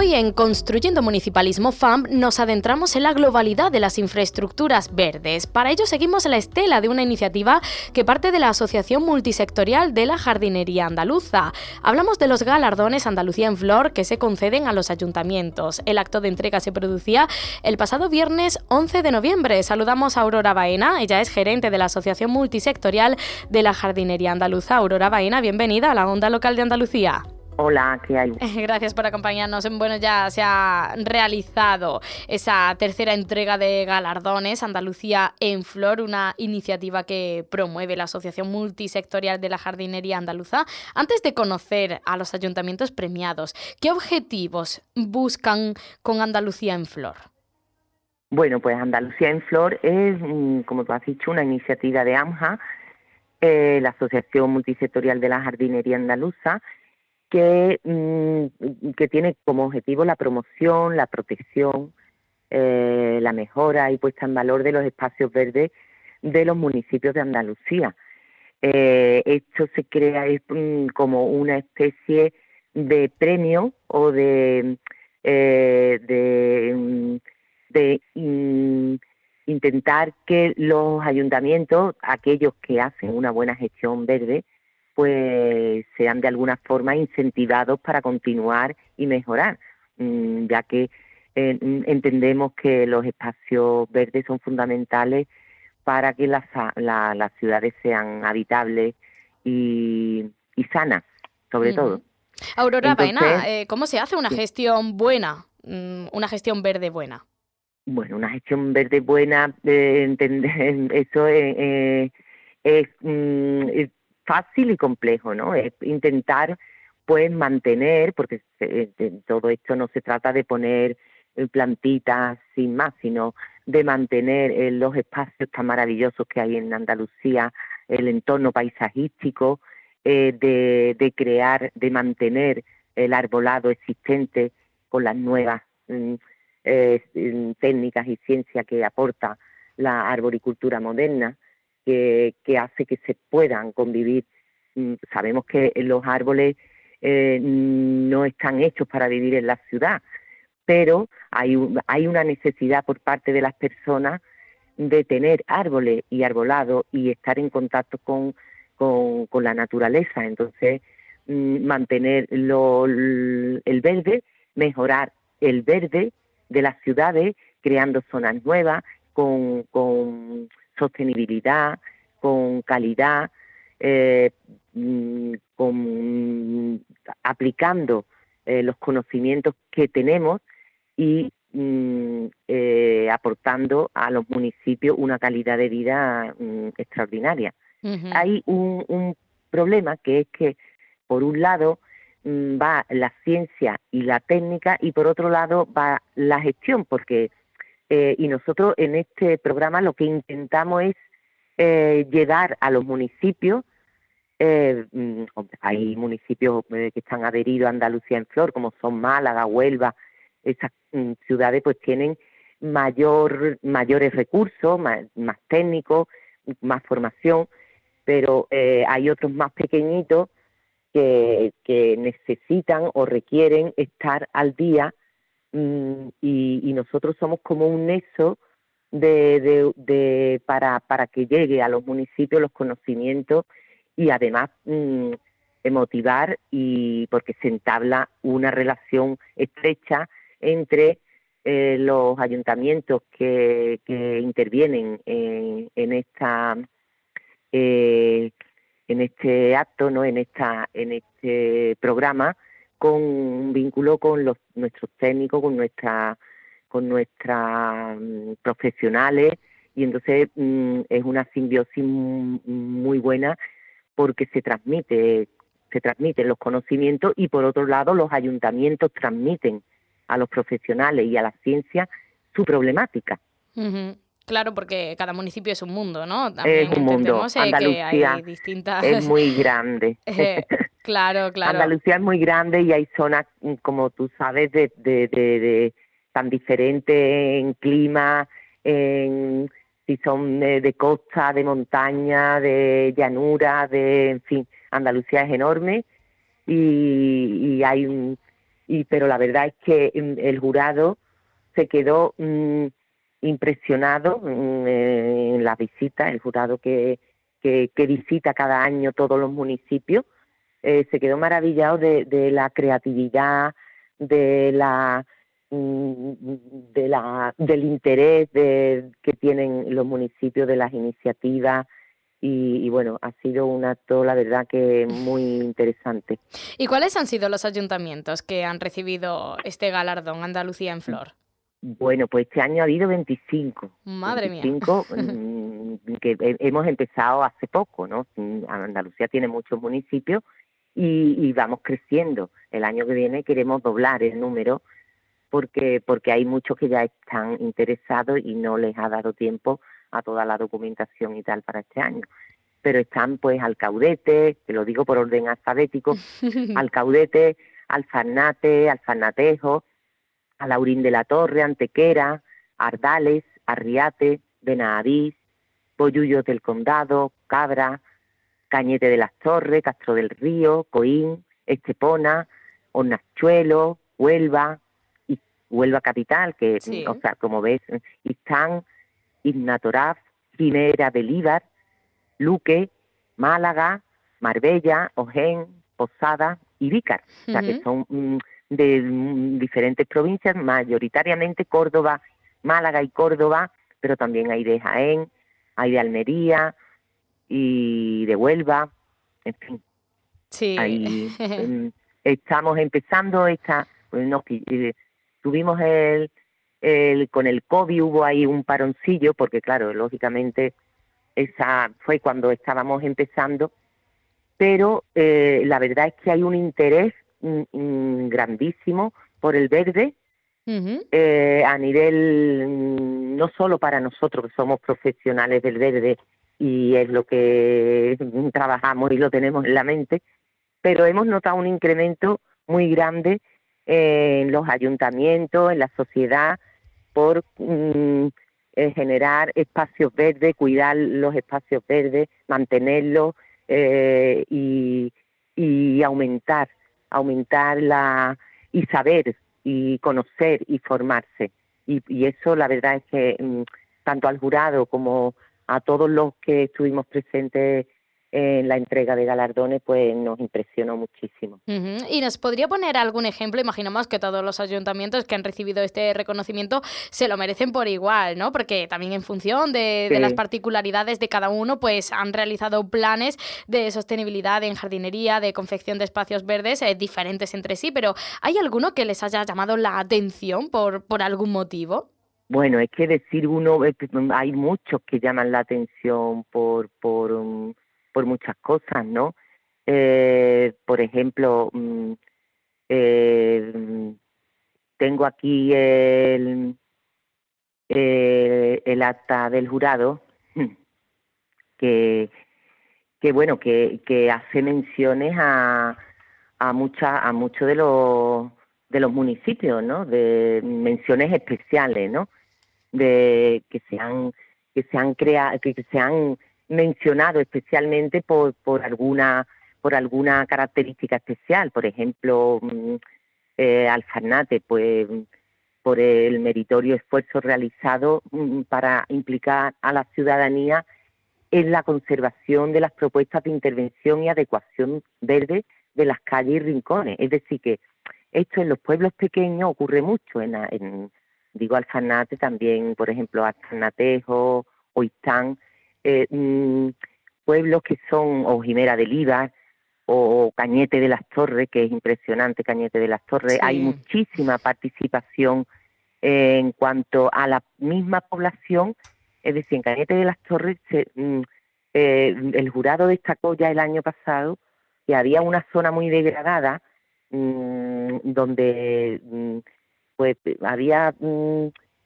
Hoy en Construyendo Municipalismo FAM nos adentramos en la globalidad de las infraestructuras verdes. Para ello seguimos la estela de una iniciativa que parte de la Asociación Multisectorial de la Jardinería Andaluza. Hablamos de los galardones Andalucía en Flor que se conceden a los ayuntamientos. El acto de entrega se producía el pasado viernes 11 de noviembre. Saludamos a Aurora Baena, ella es gerente de la Asociación Multisectorial de la Jardinería Andaluza. Aurora Baena, bienvenida a la Onda Local de Andalucía. Hola, ¿qué hay? Gracias por acompañarnos. Bueno, ya se ha realizado esa tercera entrega de galardones Andalucía en Flor, una iniciativa que promueve la Asociación Multisectorial de la Jardinería Andaluza. Antes de conocer a los ayuntamientos premiados, ¿qué objetivos buscan con Andalucía en Flor? Bueno, pues Andalucía en Flor es, mm, como tú has dicho, una iniciativa de AMJA, eh, la Asociación Multisectorial de la Jardinería Andaluza, que, mm, que tiene como objetivo la promoción, la protección, eh, la mejora y puesta en valor de los espacios verdes de los municipios de Andalucía. Eh, esto se crea mm, como una especie de premio o de, eh, de, mm, de intentar que los ayuntamientos, aquellos que hacen una buena gestión verde, pues sean de alguna forma incentivados para continuar y mejorar, mm, ya que eh, entendemos que los espacios verdes son fundamentales para que las, ciudades sean habitables y, sanas, sobre todo. Aurora Baena, eh, ¿cómo se hace una gestión buena, mm, una gestión verde buena? Bueno, una gestión verde buena, eh, entender, eso es, mm, es fácil y complejo, ¿no? Es intentar pues mantener, porque todo esto no se trata de poner eh, plantitas sin más, sino de mantener eh, los espacios tan maravillosos que hay en Andalucía, el entorno paisajístico, eh, de, crear, de mantener el arbolado existente con las nuevas mm, mm, técnicas y ciencia que aporta la arboricultura moderna que, hace que se puedan convivir. Mm, sabemos que los árboles eh, no están hechos para vivir en la ciudad, pero hay, hay una necesidad por parte de las personas de tener árboles y arbolado y estar en contacto con, con, la naturaleza. Entonces, mm, mantener lo, el verde, mejorar el verde de las ciudades, creando zonas nuevas, con, con sostenibilidad, con calidad, eh, mm, con, aplicando eh, los conocimientos que tenemos y mm, eh, aportando a los municipios una calidad de vida mm, extraordinaria. Hay un, un, problema que es que, por un lado, va la ciencia y la técnica y por otro lado va la gestión, porque y nosotros en este programa lo que intentamos es eh, llegar a los municipios. Eh, mm, hay municipios eh, que están adheridos a Andalucía en Flor, como son Málaga, Huelva, esas mm, ciudades pues tienen mayor, mayores recursos, más, técnicos, más formación, pero hay otros más pequeñitos que, necesitan o requieren estar al día y, y, nosotros somos como un nexo de, de, para, para que llegue a los municipios los conocimientos y además mm, motivar y porque se entabla una relación estrecha entre eh, los ayuntamientos que, que intervienen en, en esta eh, en este acto no en esta en este programa con un vínculo con los nuestros técnicos con nuestra con nuestras mm, profesionales y entonces mm, es una simbiosis muy buena porque se transmite se transmiten los conocimientos y por otro lado los ayuntamientos transmiten a los profesionales y a la ciencia su problemática. Claro, porque cada municipio es un mundo, ¿no? es un mundo. Eh, Andalucía es muy grande. Eh, claro, claro. Andalucía es muy grande y hay zonas, mm, como tú sabes, de, de, de tan diferentes en clima, en si son de, costa, de montaña, de llanura, de, en fin, Andalucía es enorme y, y hay un, y, pero la verdad es que mm, el jurado se quedó mm, impresionado mm, en la visita, el jurado que, que, visita cada año todos los municipios, eh, se quedó maravillado de, de la creatividad, de la Mm, de la, del interés de, que tienen los municipios de las iniciativas y, bueno, ha sido un acto, la verdad, que muy interesante. ¿Y cuáles han sido los ayuntamientos que han recibido este galardón Andalucía en Flor? Bueno, pues este año ha habido 25. Madre 25, mm, que hemos empezado hace poco, ¿no? Andalucía tiene muchos municipios y, y vamos creciendo. El año que viene queremos doblar el número porque, porque hay muchos que ya están interesados y no les ha dado tiempo a toda la documentación y tal para este año. Pero están pues Alcaudete, te lo digo por orden alfabético, Alcaudete, Alfarnate, Alfarnatejo, Alaurín de la Torre, Antequera, Ardales, Arriate, Benavís, Boyullos del Condado, Cabra, Cañete de las Torres, Castro del Río, Coín, Estepona, Hornachuelo, Huelva, Huelva Capital, que, o sea, como ves, están Ignatoraf, Ginera Belíbar, Luque, Málaga, Marbella, Ojén, Posada y Vícar, o sea, que son mm, de mm, diferentes provincias, mayoritariamente Córdoba, Málaga y Córdoba, pero también hay de Jaén, hay de Almería y de Huelva, en fin. Sí. Ahí, mm, estamos empezando esta, pues, eh, tuvimos el, el, con el COVID hubo ahí un paroncillo, porque claro, lógicamente esa fue cuando estábamos empezando, pero eh, la verdad es que hay un interés mm, mm, grandísimo por el verde eh, a nivel mm, no solo para nosotros que somos profesionales del verde y es lo que trabajamos y lo tenemos en la mente, pero hemos notado un incremento muy grande en los ayuntamientos, en la sociedad, por mm, generar espacios verdes, cuidar los espacios verdes, mantenerlos eh, y, aumentar, aumentar la y saber y conocer y formarse. Y, eso la verdad es que mm, tanto al jurado como a todos los que estuvimos presentes en la entrega de galardones, pues nos impresionó muchísimo. ¿Y nos podría poner algún ejemplo? Imaginamos que todos los ayuntamientos que han recibido este reconocimiento se lo merecen por igual, ¿no? Porque también en función de, las particularidades de cada uno, pues han realizado planes de sostenibilidad en jardinería, de confección de espacios verdes eh, diferentes entre sí, pero ¿hay alguno que les haya llamado la atención por, por algún motivo? Bueno, es que decir uno, hay muchos que llaman la atención por, por, um, por muchas cosas, ¿no? Eh, por ejemplo, mm, eh, tengo aquí el, eh, el acta del jurado que, que bueno, que, que hace menciones a, a mucha, a muchos de los de los municipios, ¿no? De menciones especiales, ¿no? De que se han que se han creado, que se han mencionado especialmente por, por alguna por alguna característica especial, por ejemplo, mm, eh, Alfarnate, pues por el meritorio esfuerzo realizado mm, para implicar a la ciudadanía en la conservación de las propuestas de intervención y adecuación verde de las calles y rincones. Es decir, que esto en los pueblos pequeños ocurre mucho, en, en digo Alfarnate también, por ejemplo, Alfarnatejo, Oistán, eh, mm, pueblos que son o Jimera del Ibar o Cañete de las Torres, que es impresionante Cañete de las Torres, hay muchísima participación en cuanto a la misma población, es decir, en Cañete de las Torres mm, eh, el jurado destacó ya el año pasado que había una zona muy degradada mm, donde pues había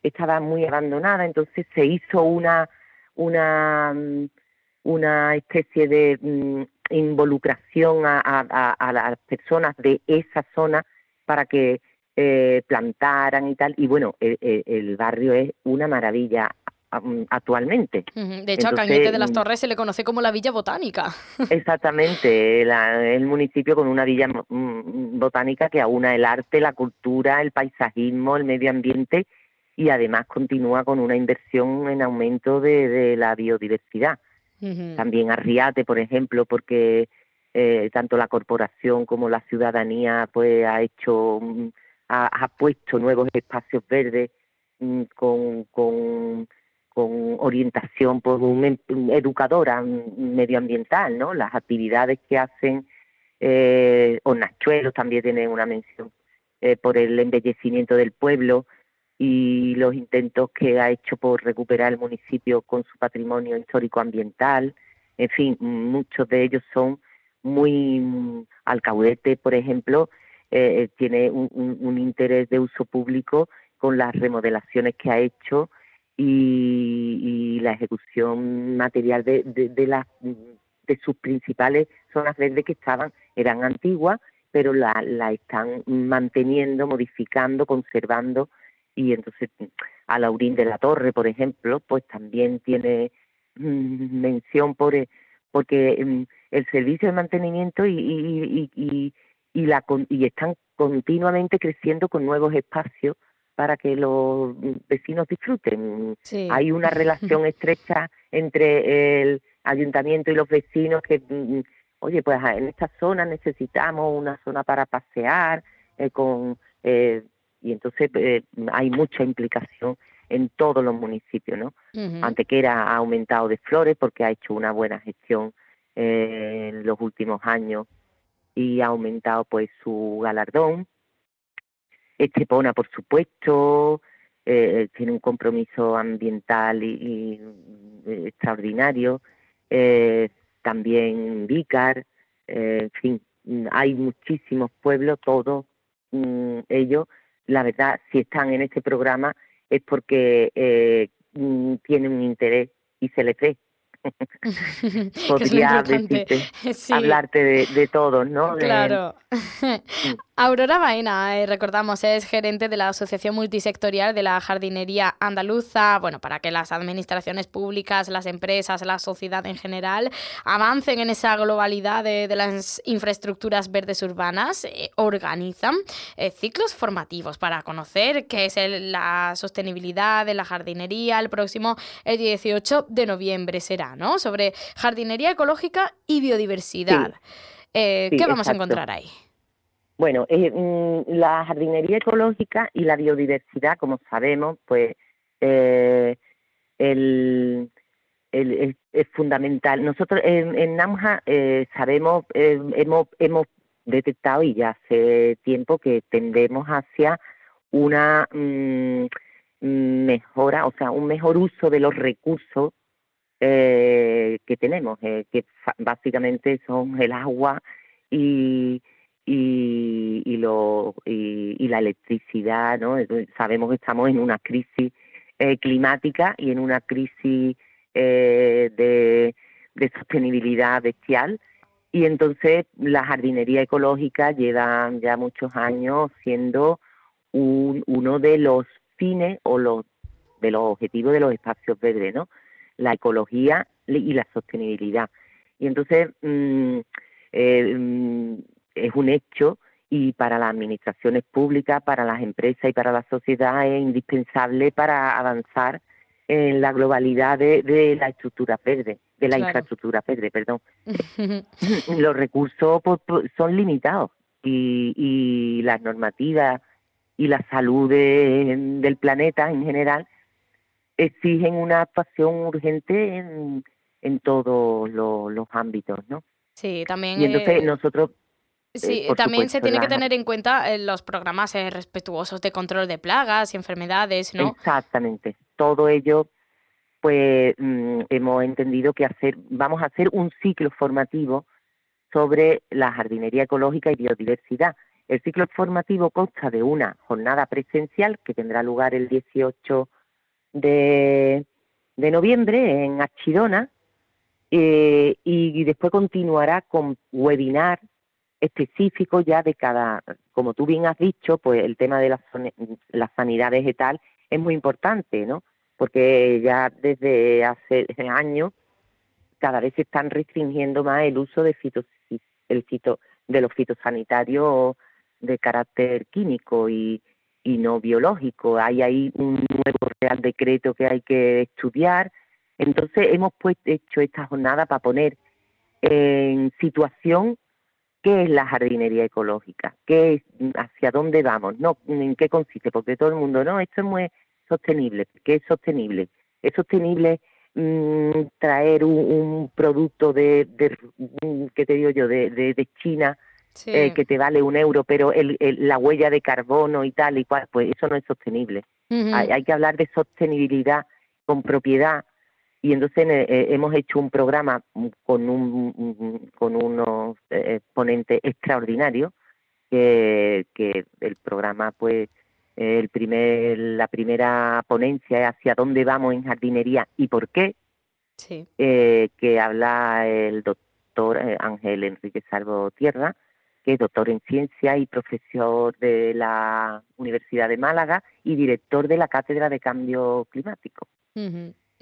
estaba muy abandonada, entonces se hizo una una, mm, una especie de mm, involucración a, a, las personas de esa zona para que eh, plantaran y tal. Y bueno, el, barrio es una maravilla mm, actualmente. De hecho, a Cañete de las Torres se le conoce como la Villa Botánica. Exactamente, el municipio con una villa botánica que aúna el arte, la cultura, el paisajismo, el medio ambiente y además continúa con una inversión en aumento de, la biodiversidad. También Arriate, por ejemplo, porque eh, tanto la corporación como la ciudadanía pues ha hecho mm, ha, puesto nuevos espacios verdes mm, con, con, orientación por un, educadora medioambiental, ¿no? Las actividades que hacen eh, Nachuelos también tienen una mención eh, por el embellecimiento del pueblo y los intentos que ha hecho por recuperar el municipio con su patrimonio histórico ambiental. En fin, muchos de ellos son muy mm, alcaudete, por ejemplo, eh, tiene un, interés de uso público con las remodelaciones que ha hecho y, la ejecución material de, de, las de sus principales zonas verdes que estaban eran antiguas, pero la, la están manteniendo, modificando, conservando. Y entonces a Laurín de la Torre, por ejemplo, pues también tiene mm, mención por eh, porque mm, el servicio de mantenimiento y, y, y, y, la, y están continuamente creciendo con nuevos espacios para que los vecinos disfruten. Hay una relación estrecha entre el ayuntamiento y los vecinos que, mm, oye, pues en esta zona necesitamos una zona para pasear, eh, con eh, y entonces eh, hay mucha implicación en todos los municipios, ¿no? Antequera ha aumentado de flores porque ha hecho una buena gestión eh, en los últimos años y ha aumentado pues su galardón. Estepona, por supuesto, eh, tiene un compromiso ambiental y, extraordinario. también Vícar, en fin, hay muchísimos pueblos, todos mm, ellos la verdad, si están en este programa es porque eh, mm, tienen un interés y se les ve. Podría decirte, hablarte de, de todos, ¿no? Claro. Aurora Baena, eh, recordamos, es gerente de la Asociación Multisectorial de la Jardinería Andaluza, bueno, para que las administraciones públicas, las empresas, la sociedad en general avancen en esa globalidad de, las infraestructuras verdes urbanas, eh, organizan eh, ciclos formativos para conocer qué es la sostenibilidad de la jardinería. El próximo, el 18 de noviembre será, ¿no? Sobre jardinería ecológica y biodiversidad. ¿Qué vamos a encontrar ahí? Bueno, eh, mm, la jardinería ecológica y la biodiversidad, como sabemos, pues eh, es, fundamental. Nosotros en, en NAMJA eh, sabemos, eh, hemos, hemos detectado y ya hace tiempo que tendemos hacia una mm, mejora, o sea, un mejor uso de los recursos que tenemos, que básicamente son el agua y y, y, lo, y, la electricidad, ¿no? Sabemos que estamos en una crisis eh, climática y en una crisis eh, de, sostenibilidad bestial y entonces la jardinería ecológica lleva ya muchos años siendo uno de los fines o los de los objetivos de los espacios verdes, ¿no? La ecología y la sostenibilidad. Y entonces mm, eh, mm, es un hecho y para las administraciones públicas, para las empresas y para la sociedad es indispensable para avanzar en la globalidad de, la estructura verde, de la infraestructura verde, perdón. Los recursos pues, pues, son limitados y, y las normativas y la salud del planeta en general exigen una actuación urgente en, en todos los, ámbitos, ¿no? Sí, también. Y entonces nosotros Sí, eh, también se tiene que tener en cuenta eh, los programas eh, respetuosos de control de plagas y enfermedades, ¿no? Exactamente. Todo ello, pues mm, hemos entendido que hacer, vamos a hacer un ciclo formativo sobre la jardinería ecológica y biodiversidad. El ciclo formativo consta de una jornada presencial que tendrá lugar el 18 de, de noviembre en Archidona y después continuará con webinar específico ya de cada, como tú bien has dicho, pues el tema de la, la sanidad vegetal es muy importante, ¿no? Porque ya desde hace años cada vez se están restringiendo más el uso de fitos, el fito, de los fitosanitarios de carácter químico y, y no biológico. Hay ahí un nuevo Real Decreto que hay que estudiar. Entonces hemos pues, hecho esta jornada para poner en situación ¿Qué es la jardinería ecológica? ¿Qué es, ¿Hacia dónde vamos? No, ¿En qué consiste? Porque todo el mundo, no, esto es muy sostenible. ¿Qué es sostenible? Es sostenible mm, traer un, producto de, mm, ¿qué te digo yo?, de, de, China eh, que te vale un euro, pero el, la huella de carbono y tal y cual, pues eso no es sostenible. hay que hablar de sostenibilidad con propiedad y entonces eh, eh, hemos hecho un programa con un con unos eh, exponentes extraordinarios que, que el programa pues el primer la primera ponencia es hacia dónde vamos en jardinería y por qué sí. que habla el doctor Ángel Enrique Salvo Tierra que es doctor en ciencia y profesor de la Universidad de Málaga y director de la Cátedra de Cambio Climático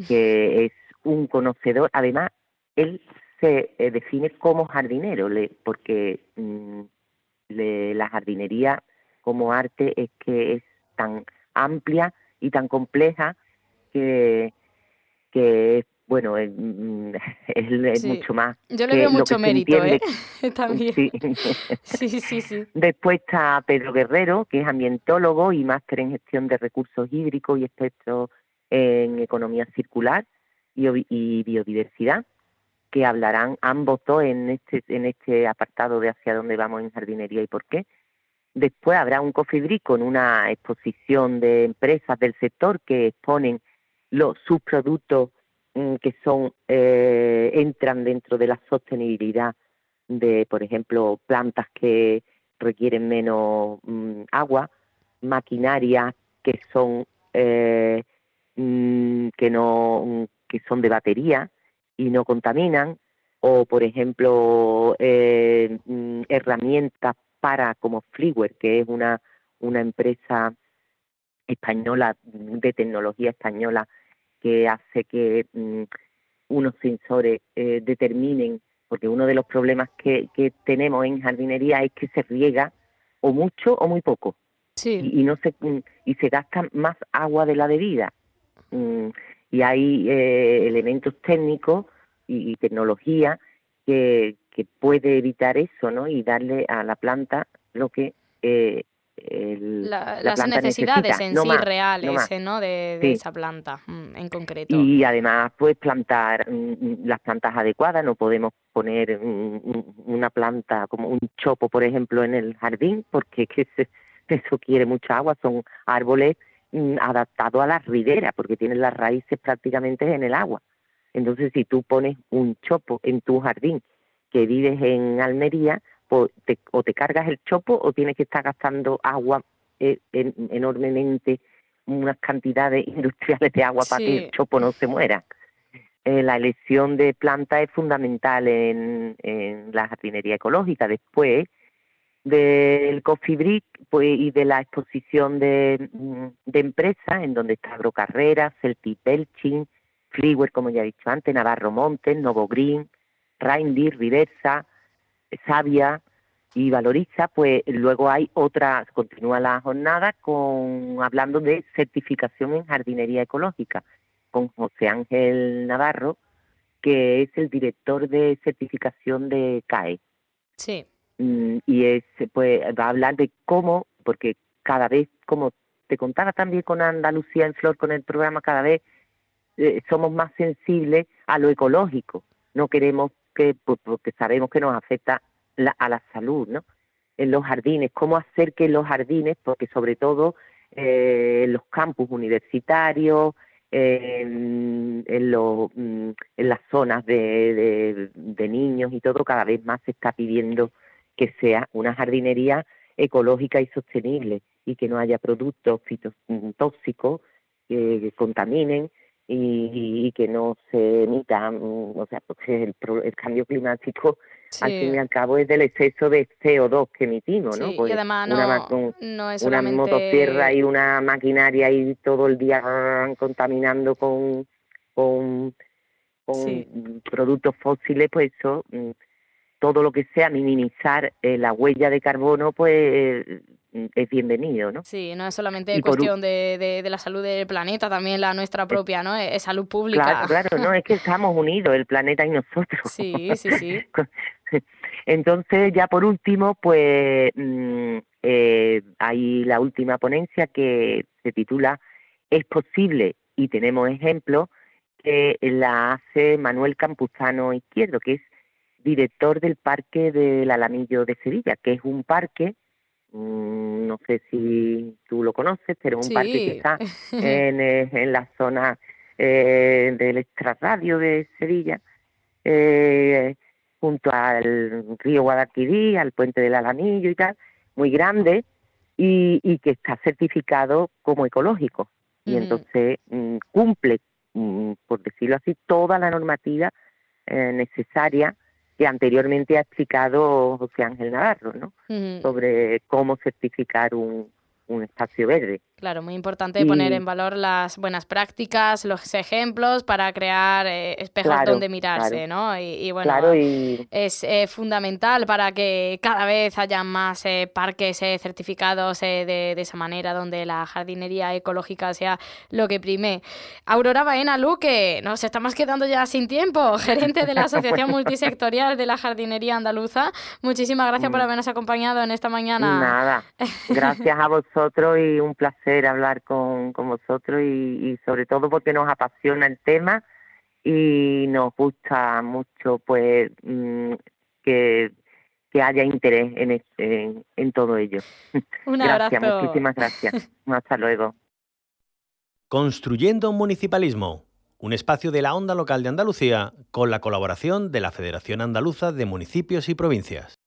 que es un conocedor, además, él se eh, define como jardinero, porque mm, la jardinería como arte es que es tan amplia y tan compleja que, que es bueno, es, mm, mucho más. Yo le veo mucho mérito, ¿eh? También. Sí. sí, sí, Después está Pedro Guerrero, que es ambientólogo y máster en gestión de recursos hídricos y experto en economía circular y, biodiversidad, que hablarán ambos dos en este, en este apartado de hacia dónde vamos en jardinería y por qué. Después habrá un cofibrí con una exposición de empresas del sector que exponen los subproductos mm, que son eh, entran dentro de la sostenibilidad de, por ejemplo, plantas que requieren menos mm, agua, maquinarias que son eh, Mm, que no que son de batería y no contaminan o por ejemplo eh, mm, herramientas para como Freeware, que es una, una empresa española, de tecnología española, que hace que mm, unos sensores eh, determinen, porque uno de los problemas que, que tenemos en jardinería es que se riega o mucho o muy poco. Y, no se, mm, y se gasta más agua de la debida. Mm, y hay eh, elementos técnicos y, tecnología que, que puede evitar eso, ¿no? Y darle a la planta lo que eh, las necesidades en sí reales no De, esa planta mm, en concreto. Y además, pues plantar mm, las plantas adecuadas. No podemos poner una planta como un chopo, por ejemplo, en el jardín, porque que eso quiere mucha agua. Son árboles adaptados a la ribera, porque tienen las raíces prácticamente en el agua. Entonces, si tú pones un chopo en tu jardín que vives en Almería, o te, o te cargas el chopo o tienes que estar gastando agua eh, enormemente, unas cantidades industriales de agua para que el chopo no se muera. Eh, la elección de planta es fundamental en, la jardinería ecológica. Después del Coffee Brick pues, y de la exposición de, de empresas, en donde está Agrocarrera, Celtic Belching, Freeware, como ya he dicho antes, Navarro Montes, Novo Green, Reindeer, Riversa, Sabia y Valoriza, pues luego hay otra, continúa la jornada con hablando de certificación en jardinería ecológica con José Ángel Navarro, que es el director de certificación de CAE. Sí. Mm, y es, pues va a hablar de cómo, porque cada vez, como te contaba también con Andalucía en Flor, con el programa, cada vez eh, somos más sensibles a lo ecológico. No queremos que, porque sabemos que nos afecta a la salud, ¿no? En los jardines, cómo hacer que los jardines, porque sobre todo eh, en los campus universitarios, en, los, mm, en las zonas de, de, niños y todo, cada vez más se está pidiendo que sea una jardinería ecológica y sostenible y que no haya productos fitotóxicos que contaminen y, que no se emitan, o sea, porque el, el cambio climático al fin y al cabo es del exceso de CO2 que emitimos, ¿no? y pues además no, no es una motosierra y una maquinaria ahí todo el día contaminando con, con, productos fósiles, pues eso, mm, todo lo que sea minimizar eh, la huella de carbono, pues es bienvenido, ¿no? Sí, no es solamente cuestión de, de, la salud del planeta, también la nuestra propia, ¿no? Es, salud pública. Claro, claro, no, es que estamos unidos, el planeta y nosotros. Sí, sí, sí. Entonces, ya por último, pues mm, eh, hay la última ponencia que se titula Es posible, y tenemos ejemplos, que la hace Manuel Campuzano Izquierdo, que es director del Parque del Alamillo de Sevilla, que es un parque Mm, no sé si tú lo conoces, pero es un parque que está en, eh, en la zona eh, del extrarradio de Sevilla, eh, junto al río Guadalquivir, al puente del Alamillo y tal, muy grande, y, y que está certificado como ecológico. Y entonces mm, cumple, mm, por decirlo así, toda la normativa necesaria que anteriormente ha explicado José Ángel Navarro, ¿no? Sobre cómo certificar un, un espacio verde. Claro, muy importante poner en valor las buenas prácticas, los ejemplos para crear eh, espejos donde mirarse, ¿no? Y, bueno, es eh, fundamental para que cada vez haya más eh, parques certificados de, esa manera, donde la jardinería ecológica sea lo que prime. Aurora Baena Luque, nos estamos quedando ya sin tiempo, gerente de la Asociación Multisectorial de la Jardinería Andaluza. Muchísimas gracias por mm. habernos acompañado en esta mañana. Nada, gracias a vosotros y un placer hablar con, con vosotros y, sobre todo porque nos apasiona el tema y nos gusta mucho pues mm, que, que haya interés en, en, todo ello. Un gracias, muchísimas gracias. Hasta luego. Construyendo Municipalismo, un espacio de la onda local de Andalucía con la colaboración de la Federación Andaluza de Municipios y Provincias.